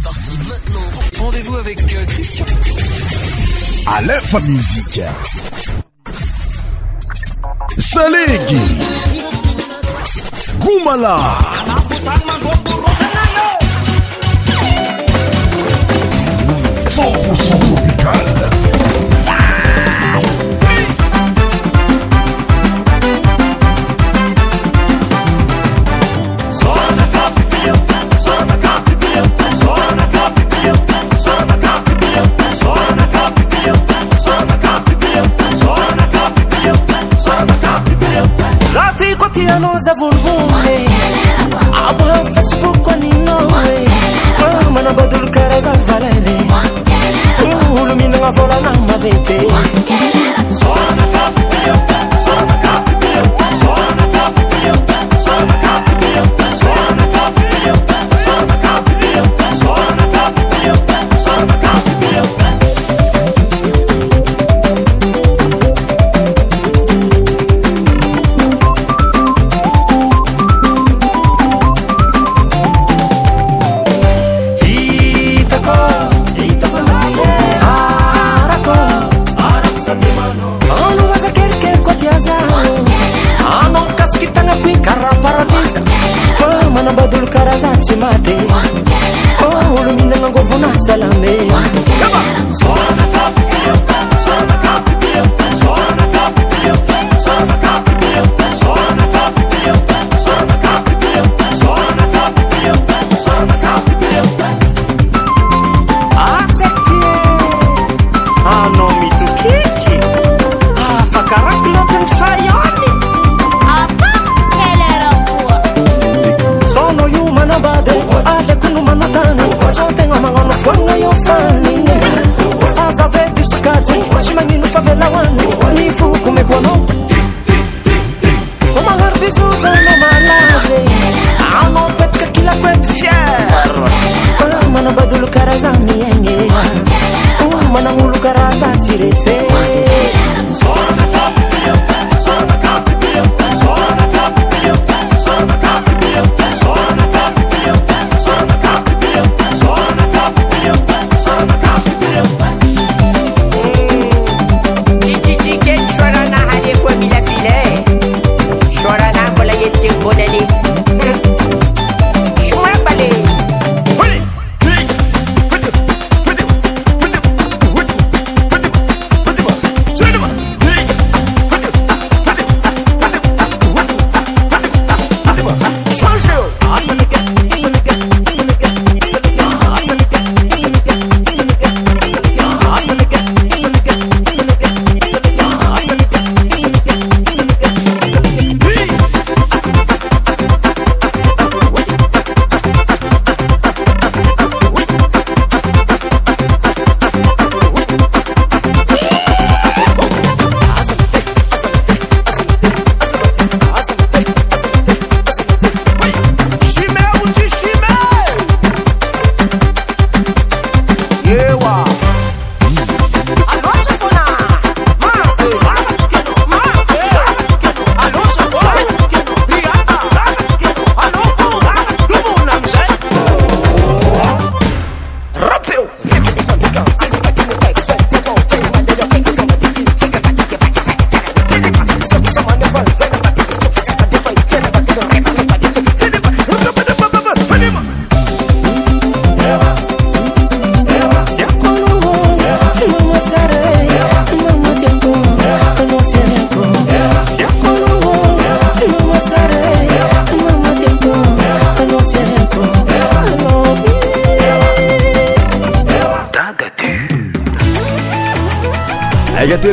C'est parti maintenant. Rendez-vous avec euh, Christian. À l'info musique. Salegi. Goumala. tropical nos avulsos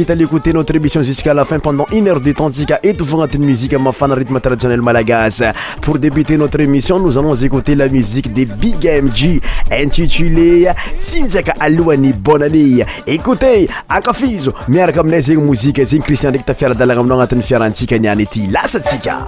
itl'écouter notre émission jusqu'à la fin pendant une heure de temps tsika etofo agnatin'ny muzike mafana rythme traditionnel malagas pour débuter notre émission nous allons écouter la musique de bigmg intitulé tsynjaika alohan'ny bon anée écoute akafizo miaraka aminay zegny mouzike zegny cristian ndraiky tafiara-dalagna aminao agnatin'ny fiarantsika niany ity lasatsika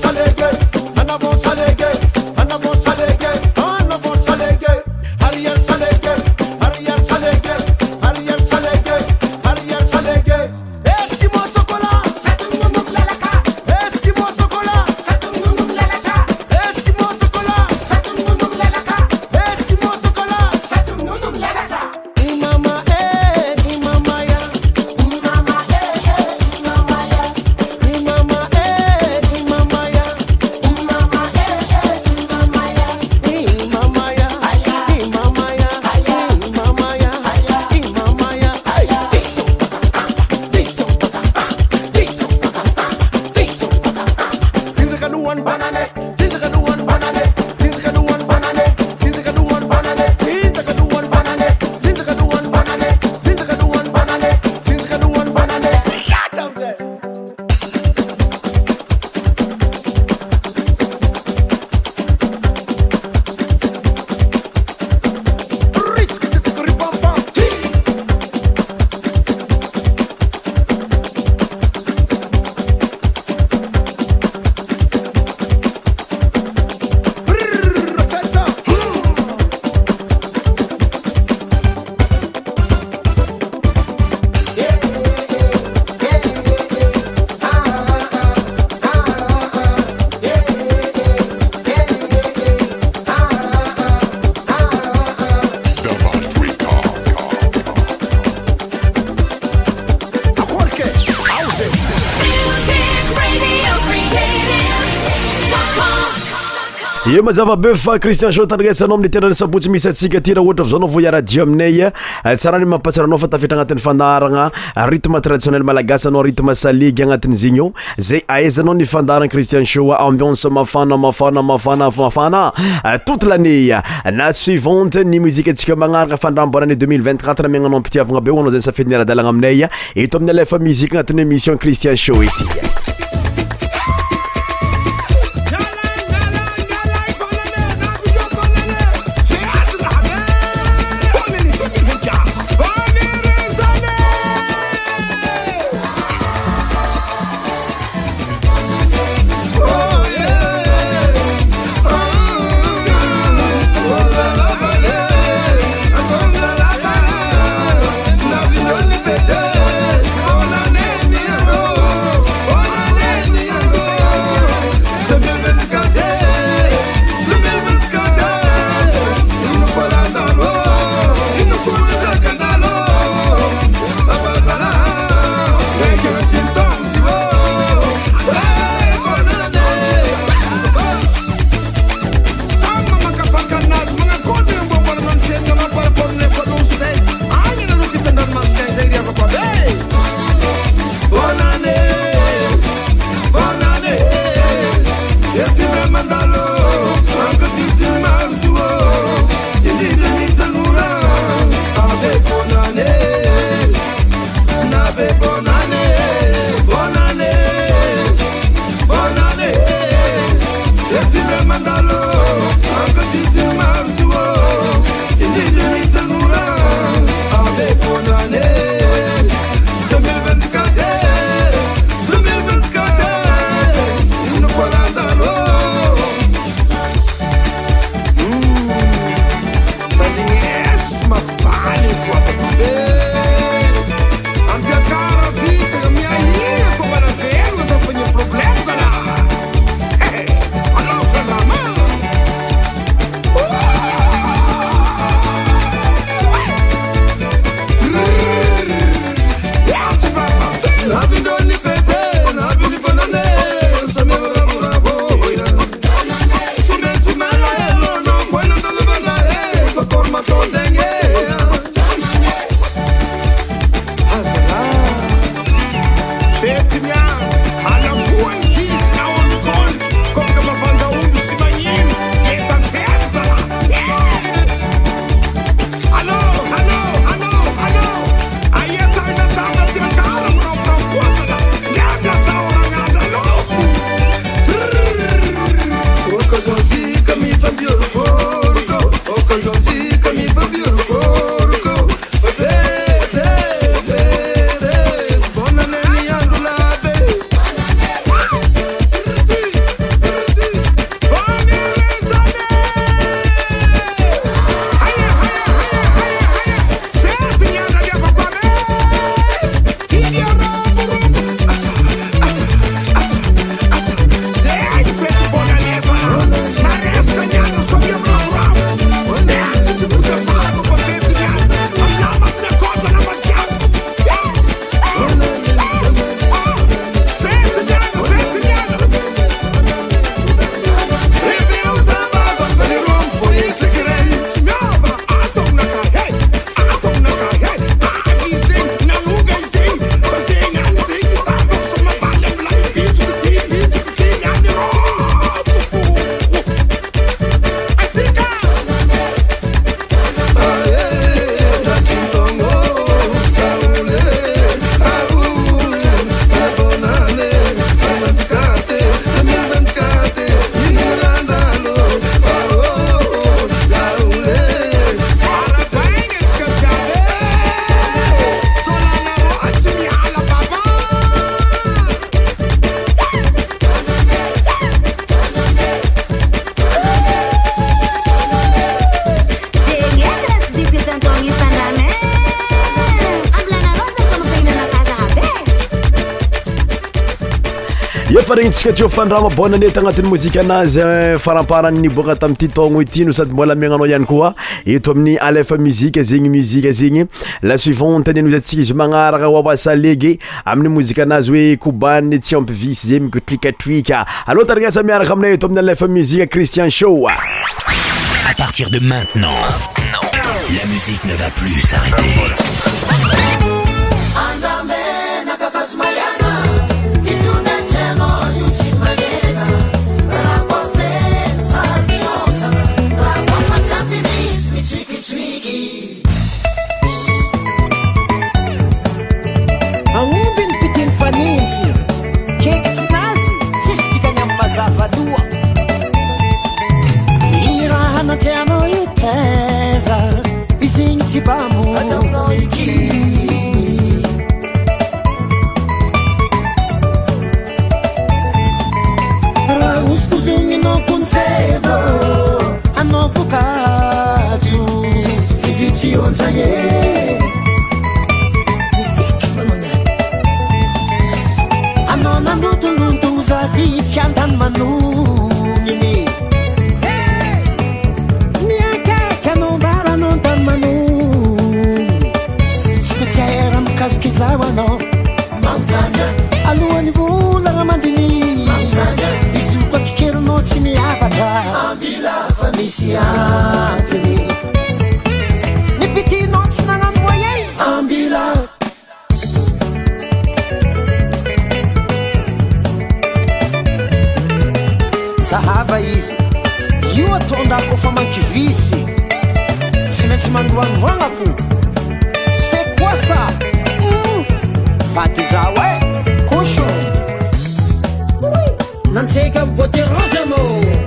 s'alléguer, eh. nana vont s'alléguer. Eh. zavabe fa cristian tandesanamytedransaosy misytsikayh ohtr ana aaiaaynynnnffatnéasiantesarao naanaanatysociin ey reny tsika eofandrahamabona netanatin'ymozikanazy eh, faraparaniboaka tamity tono ityo sadymbolamagnanao iay koa eto amiy alfa mi zegnym zegnyianntnztsikaizymanarakaasalege ami'ymozianazy oe kobay tsyampivisyzay miotikatuik aôtrinasamiaraka amina etoamin'y lfa mia cristian sho onozay sy anany manonnyiaanamaranantany manony tsikatiaera mikazikezaoanaa alohany volana mandin izokakikerona tsy miafaraa atonda kofa mankivisy tsy maintsy mandohany vognafo se kosa faty za hoe hmm. koso nantsahika boterange anao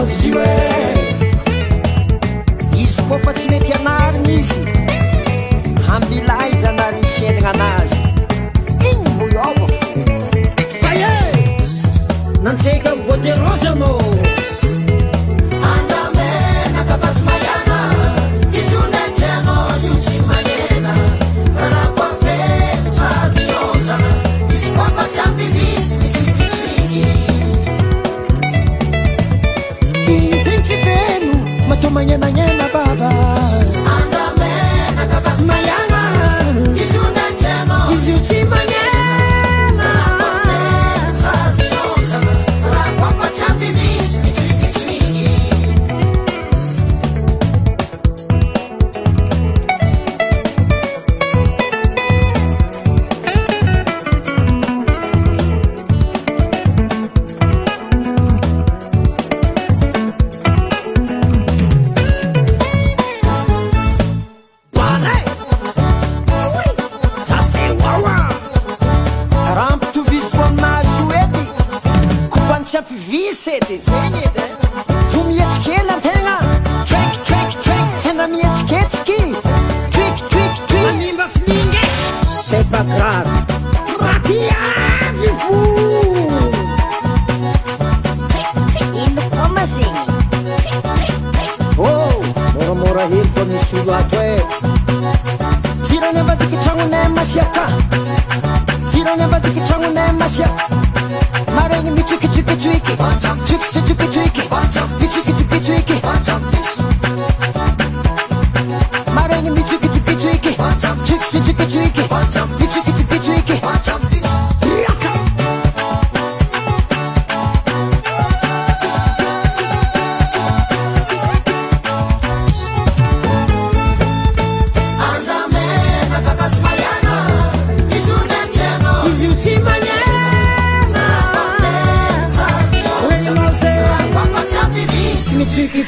loves you.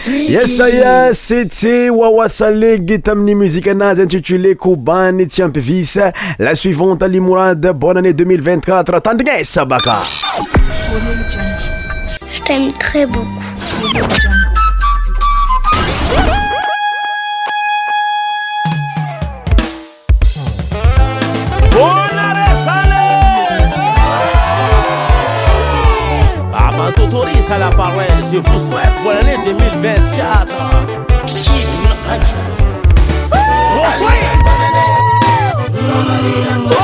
Yes, yes, c'était Wawa Saleh Gitamni Musique intitulé Kuban et Tiampivis. La suivante, Limourad, bonne année 2024. Attendez, Sabaka. Je t'aime très beaucoup. m'autorise à la parole. Je vous souhaite pour l'année 2024. Bonsoir.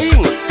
aí,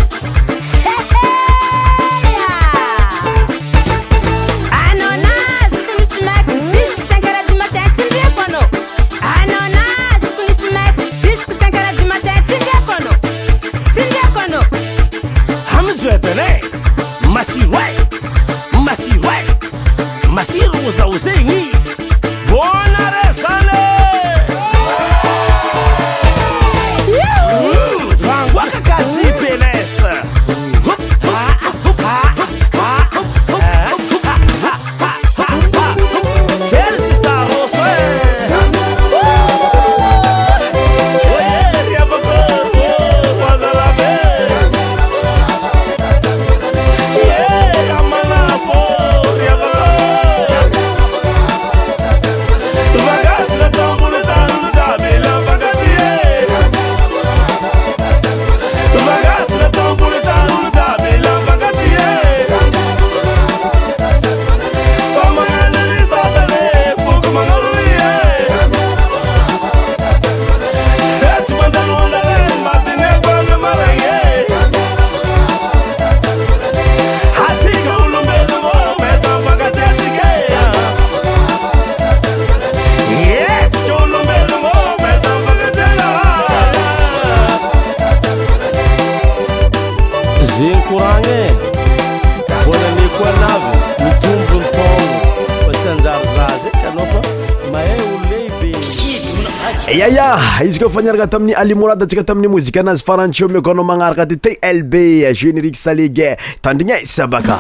ke faniaraka tamin'ny alimorady antsika tamin'ny mozika anazy faranteo miko anao magnaraka dy te lb generik salege tandrinay sabaka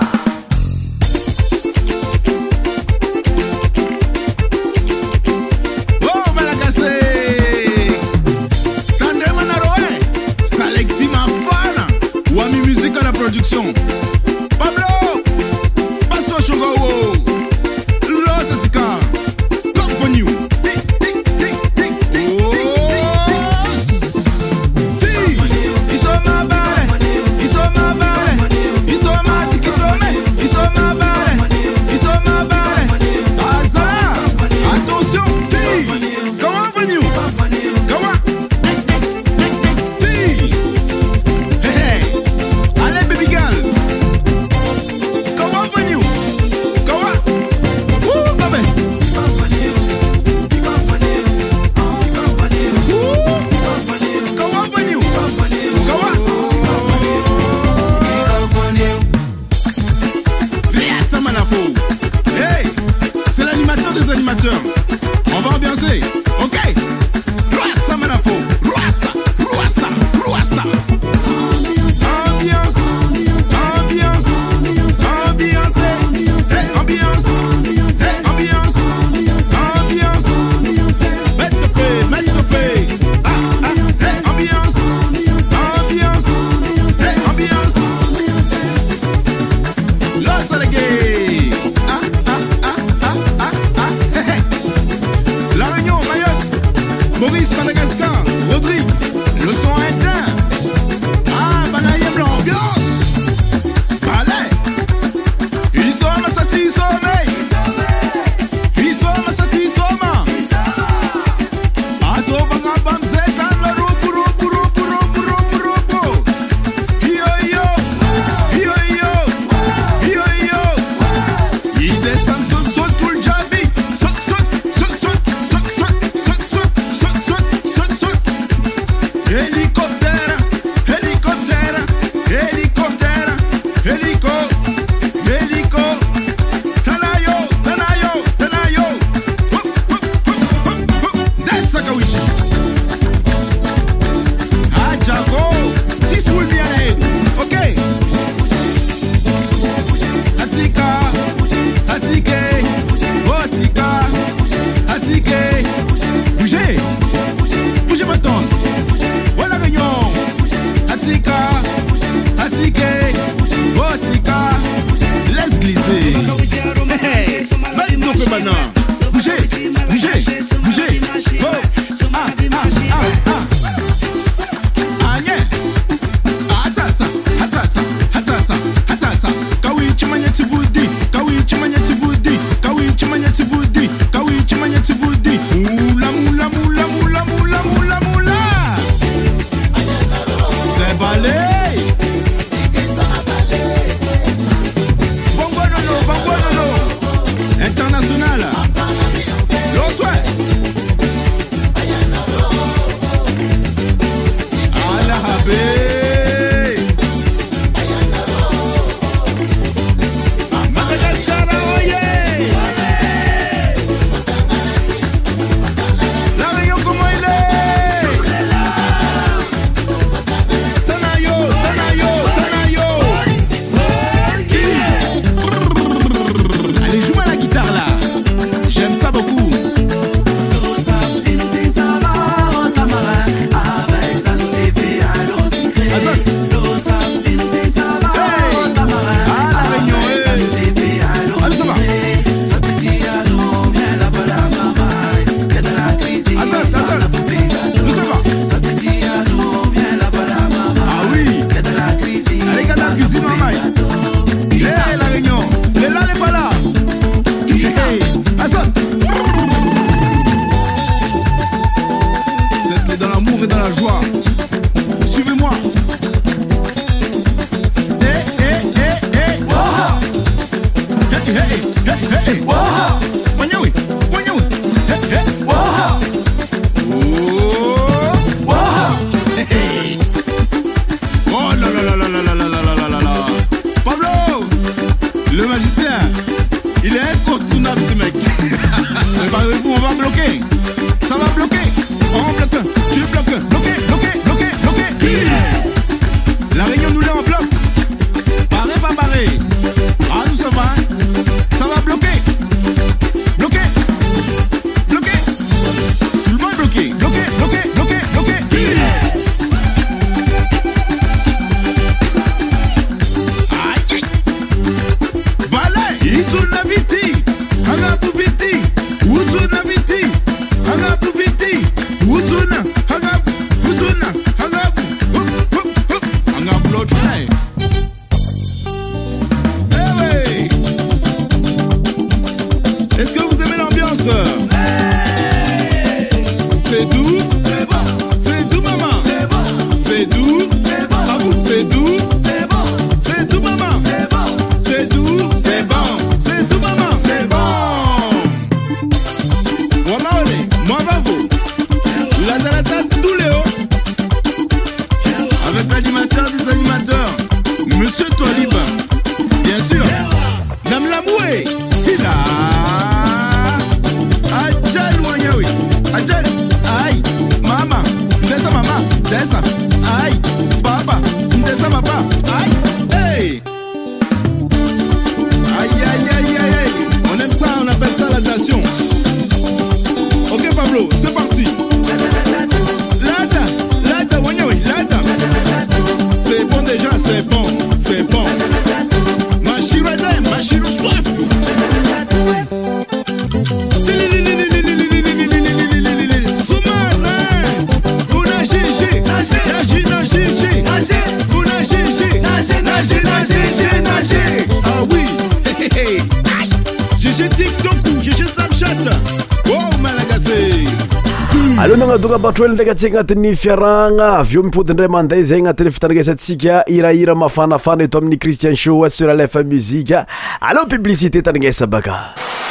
tongabatro oelo ndraiky antsika agnatin'ny fiarahagna avyeo mipodindray manday zay agnatin'ny fitandrigesantsika irahira mafanafana eto amin'ny christian shoa suralfa muzika aleoa publicité itandragnasa baka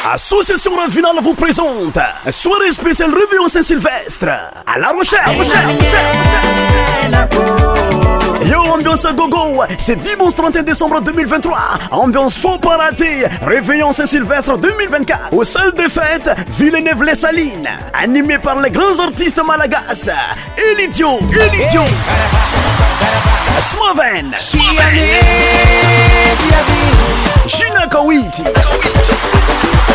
Association Nationale vous présente soirée spéciale Réveillon Saint-Sylvestre à La Rochelle. Eh, Yo, ambiance gogo, c'est dimanche 31 décembre 2023. Ambiance faux pas rater Réveillon Saint-Sylvestre 2024 Au sol des fêtes Villeneuve-les-Salines. Animé par les grands artistes malagas Elidio, Elidio. Gina Kawiti.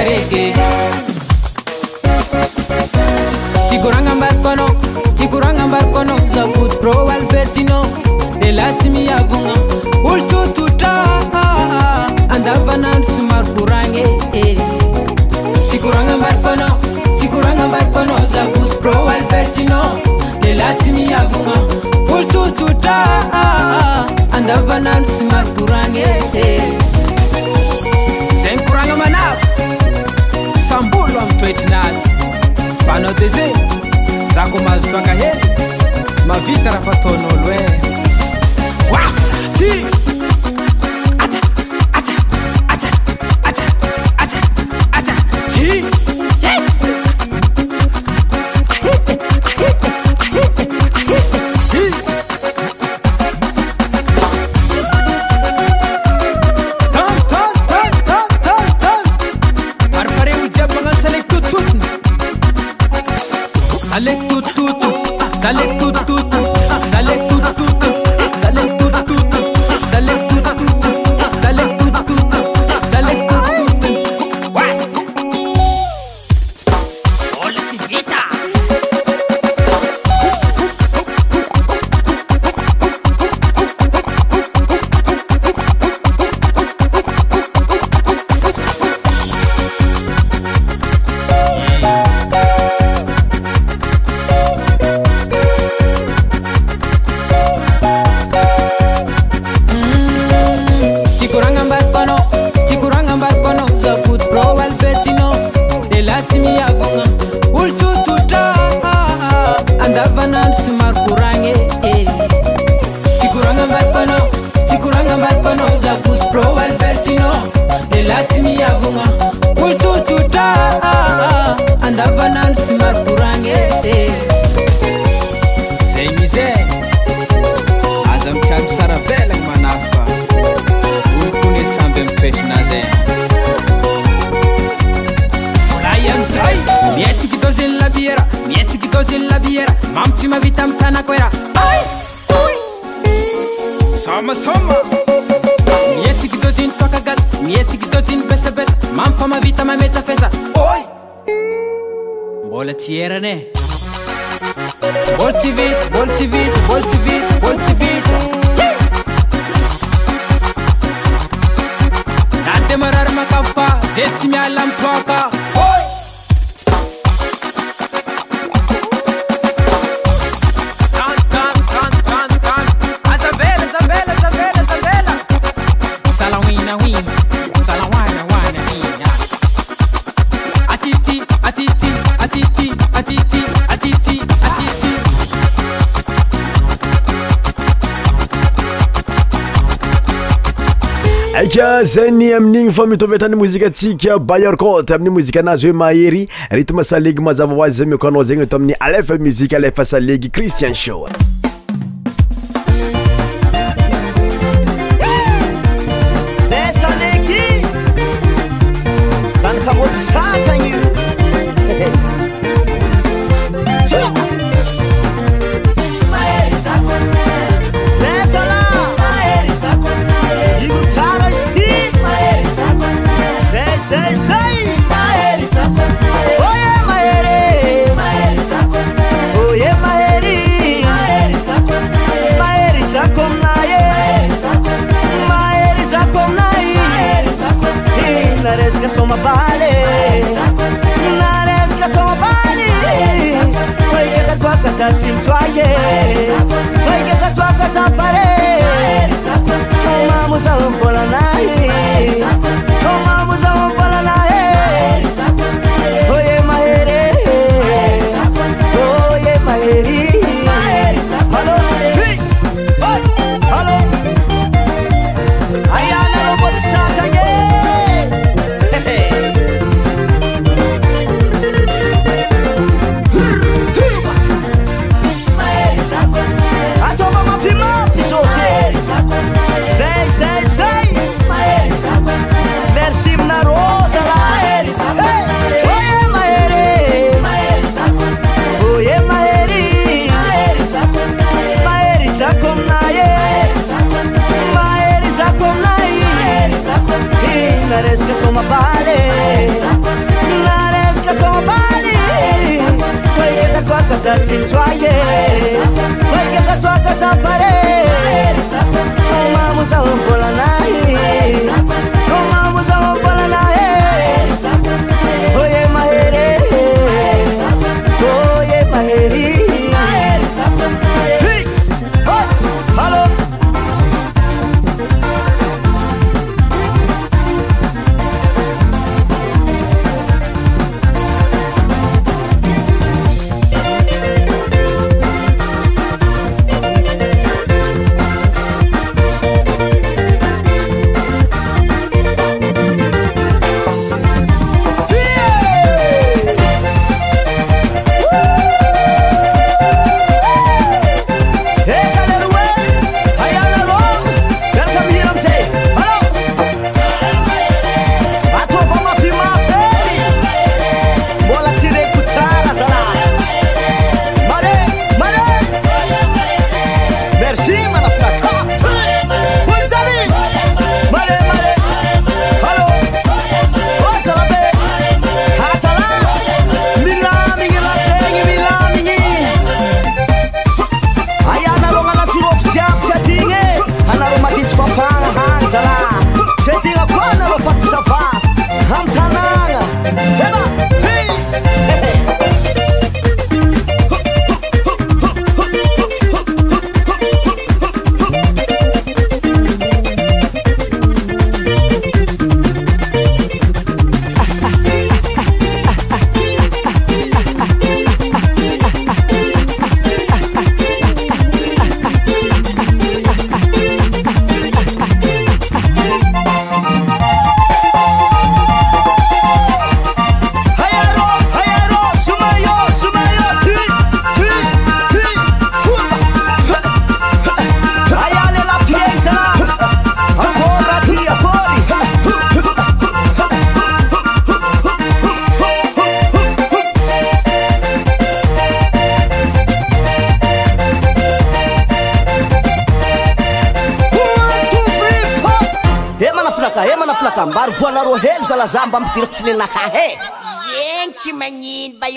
kereke tikuranga mbarkono tikuranga mbarkono zakut pro albertino elatimi yavunga ulcututa andavanan sumar kurange eh. tikuranga mbarkono tikuranga mbarkono zakut pro albertino elatimi yavunga ulcututa andavanan sumar kurange hey. Eh. etinazy fana dezey zako mazo faka hely mavita raha fataonaolo e to vitany mozique atsiky bayer ko taminy moziqke anazooe mahery rytme salegy mazava oazy zay mi ko nao zegny ta aminy alef musique alef salegy christian show akambary voalaro hely zalaza mba midiriko sy nenakahy e iegny tsy magnino mba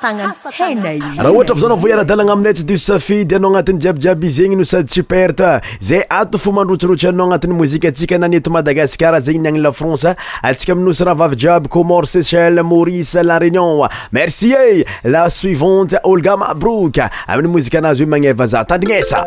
raha ohatra va zaona voa iara-dalagna ami'netsy dussafidy anao agnatin'ny jiabyjiaby i zegny no sady tsiperte zay ato fo mandrotsirotsy anao agnatin'ny mozika atsika naneto madagascar zegny ni agni lafrance atsika aminoso raha vavyjiaby commort sechel maurice la reunion merci e la suivante olga ma brok amin'ny mozika anazy hoe magneva za tandrignesa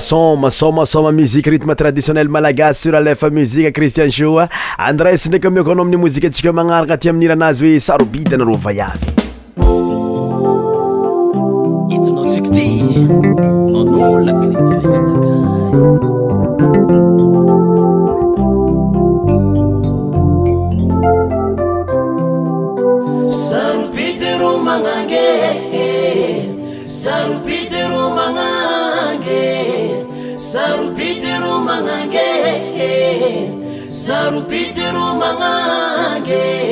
soma somasoma musique rythme traditionnel malagas suralef musiqe christian shoa andrese ndraiky miako anao amin'ny mozikaantsika magnaraka ty amin'n iranazy hoe saro bidy naro vayavyiaty zarupitiro magnange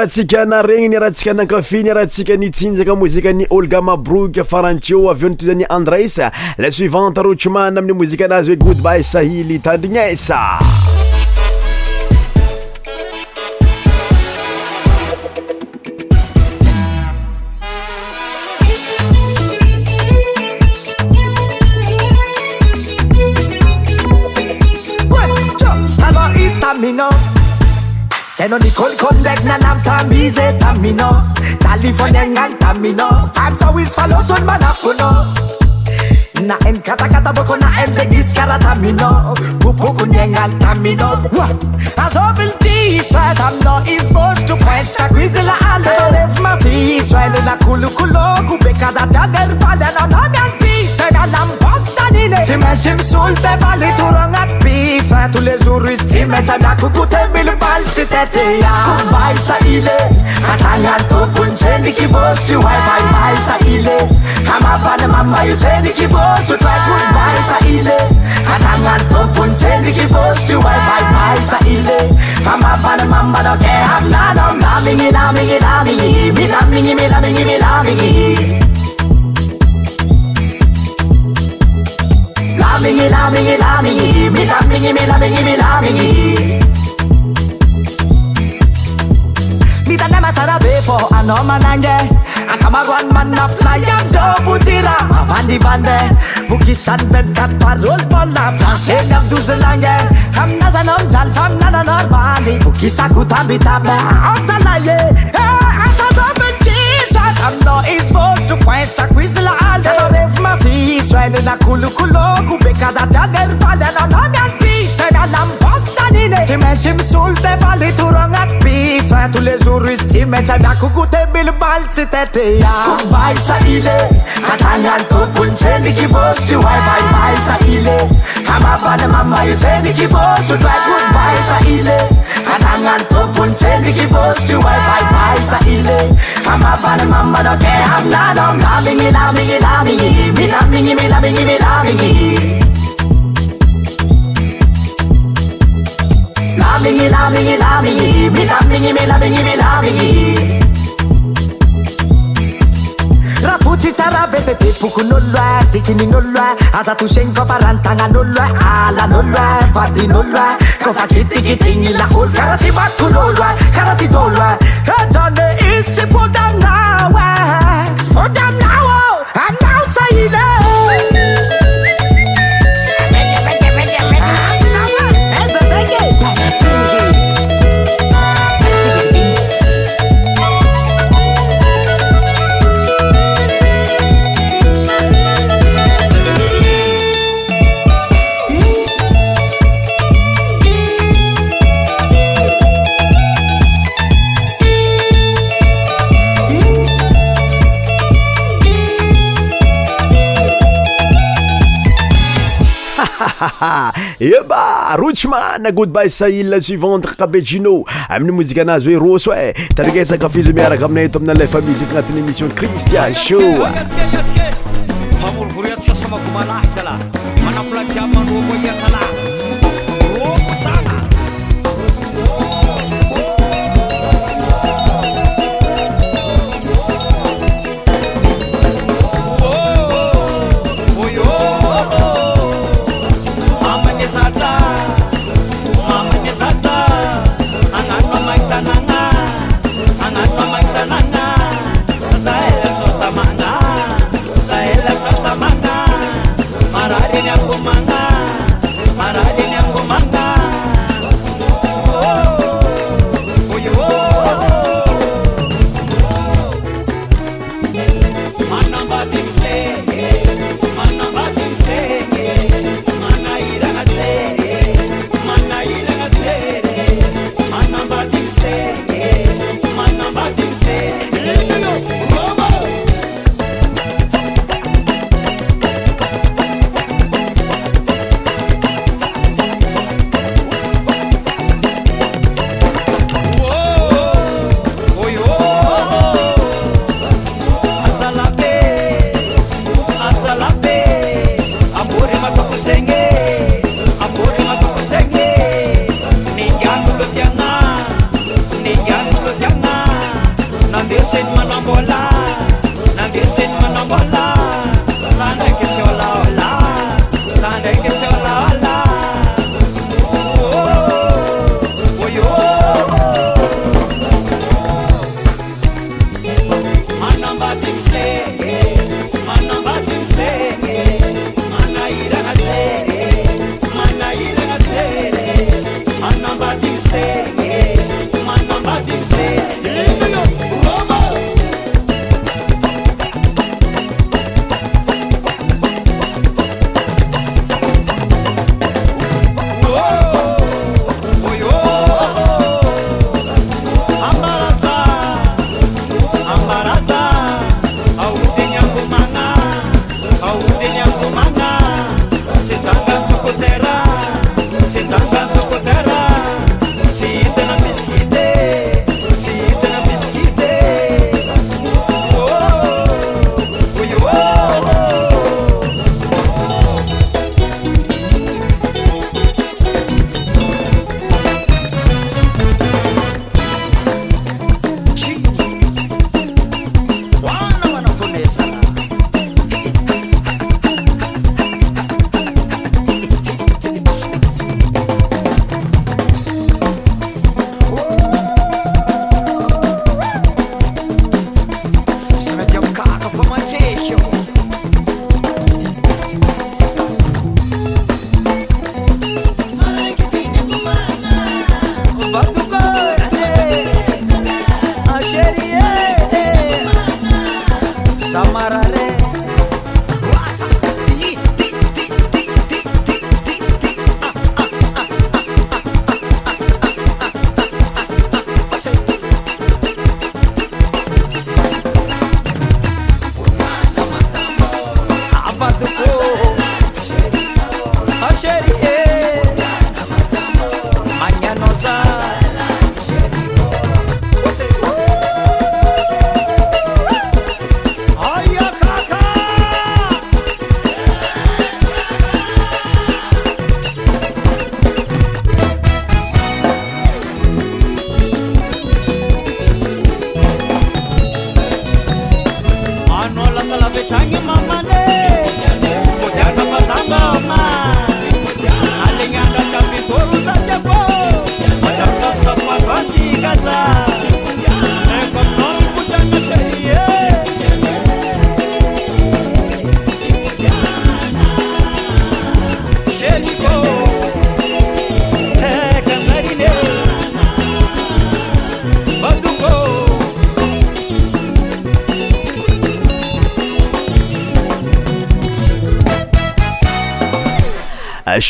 raha tsika na regny ny raha ntsika na kafe ny raha ntsika nitsinjaka mozika ni olga mabroky farantio avy eo ny toy zani andres la suivante rotseman amin'ny mozika anazy hoe goodbay sahily tandrign eisa Sen on the cold conduct na nam tamize tamino Tali foneng ang tamino Fans always follow son man apuno Na en kata kata boko na en de diskara tamino Pupu kunyeng ang tamino As open Israel tamno is both to press Akwizila ale Tanolef masi Israel na kulu kulo Kubekaza tader pala na namyan said a lamp was to run at beef to the Zuris Timetana could have been a baltitate. By Saile, Catania to Punchendiki was to wipe by my Saile. Come kibos to try to buy Saile. Catania to Punchendiki was to wipe by my Saile. Come up on the mamma, okay, I'm not on loving it, loving it, loving it, loving it, loving mingi la mingi, mi la mingi, mi la mingi, mi la mingi. Mita nema sana before anoma nange kama gunman na fly and so putila avandi bande vuki san ben kat parol bola plase nam duzelange ham naza nam zal fam na na normali vuki sakuta bitabe am asa so ben kisa tam no is for to kwesa kwizla ala rev masi israel na kulu loco, Because I tell them falling on a man Sanine Timecim sul te vali tu rongat pifa Tu le zuris timecea mea cu cute bil balți te te ia Cum bai sa ile Katangan tu pun cendi ki bosu Wai bai bai sa ile Kama bana mama yu cendi ki bosu Dwai cum bai sa ile Katangan tu on. cendi ki bosu Wai bai bai sa ile Kama bana mama no ke ham na nom Lamingi lamingi lamingi Milamingi milamingi milamingi lamingi lamingi lamingi mi lamingi mi lamingi mi lamingi raha fotsy tsara vety de bokon'olo e dikinin'olo e aza toseniko fa ranitagnan'olo e alan'olo e vadin'olo e kofa kitikitignyla olo karaha tsy matokon'olo e karaha ty dolo e ajane isy sy podanao e tsy podanao ô aminao sahile aieba rochman a goodbay sahil la suivante kabejino amin'ny mozike anazy he rosoa tarikaysakafizo miaraka amina e to aminalafa muzique agnatin'émission cristian shoo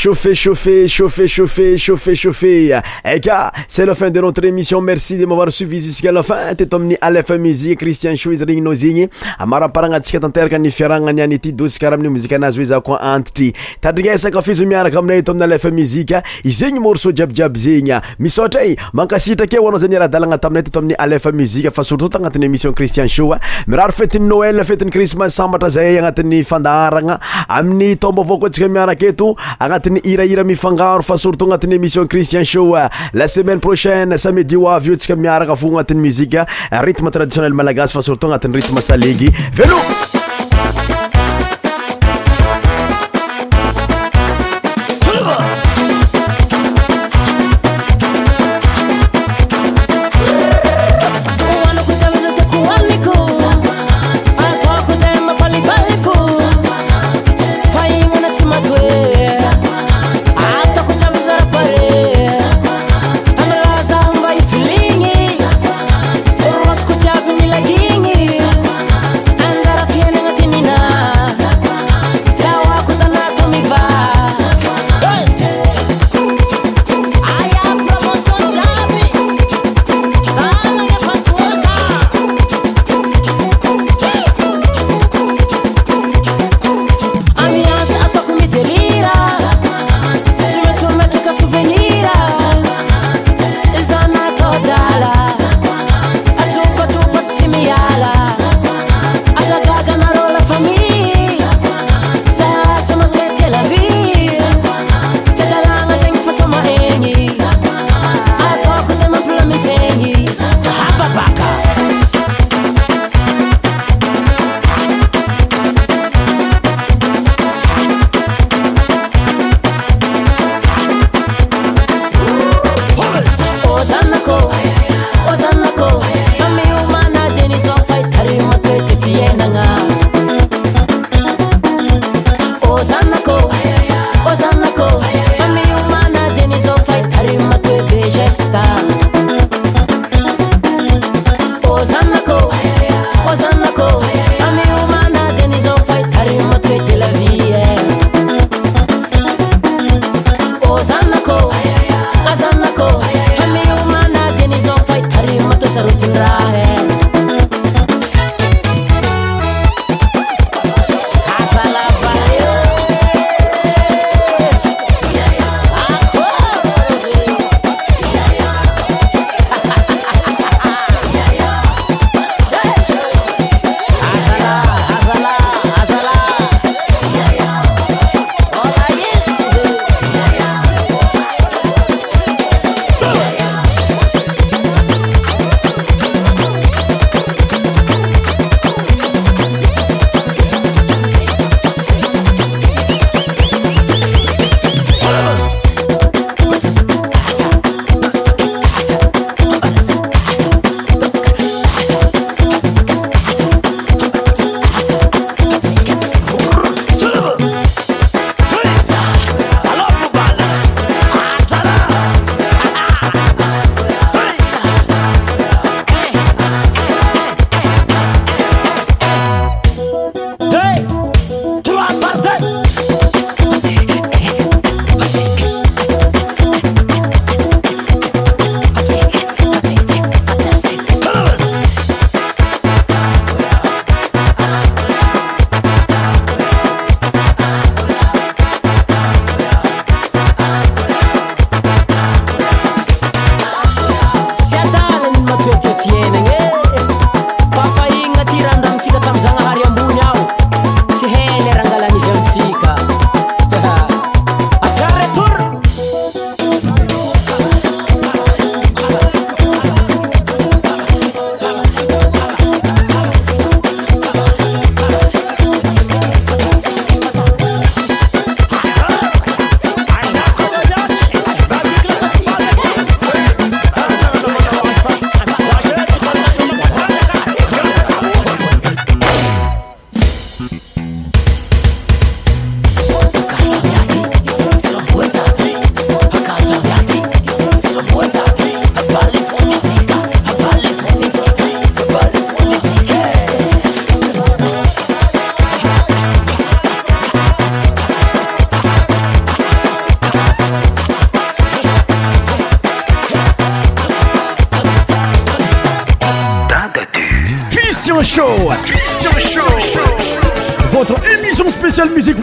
shafet chaufe chaufet chaufet chaufet chaufe eka eh, ce la fin de notre émission merci de mavary suvi usafn t amiymiaatytay anatyaany tômbko sia miarak etoagnat irahira mifangaro fa surtout agnati'ny émission christian show euh, la semaine prochaine samedi o avy io ntsika miaraka fo agnatin'ny musiqe rythme traditionnel malagasy fa surtout agnati'ny rythme salegy velo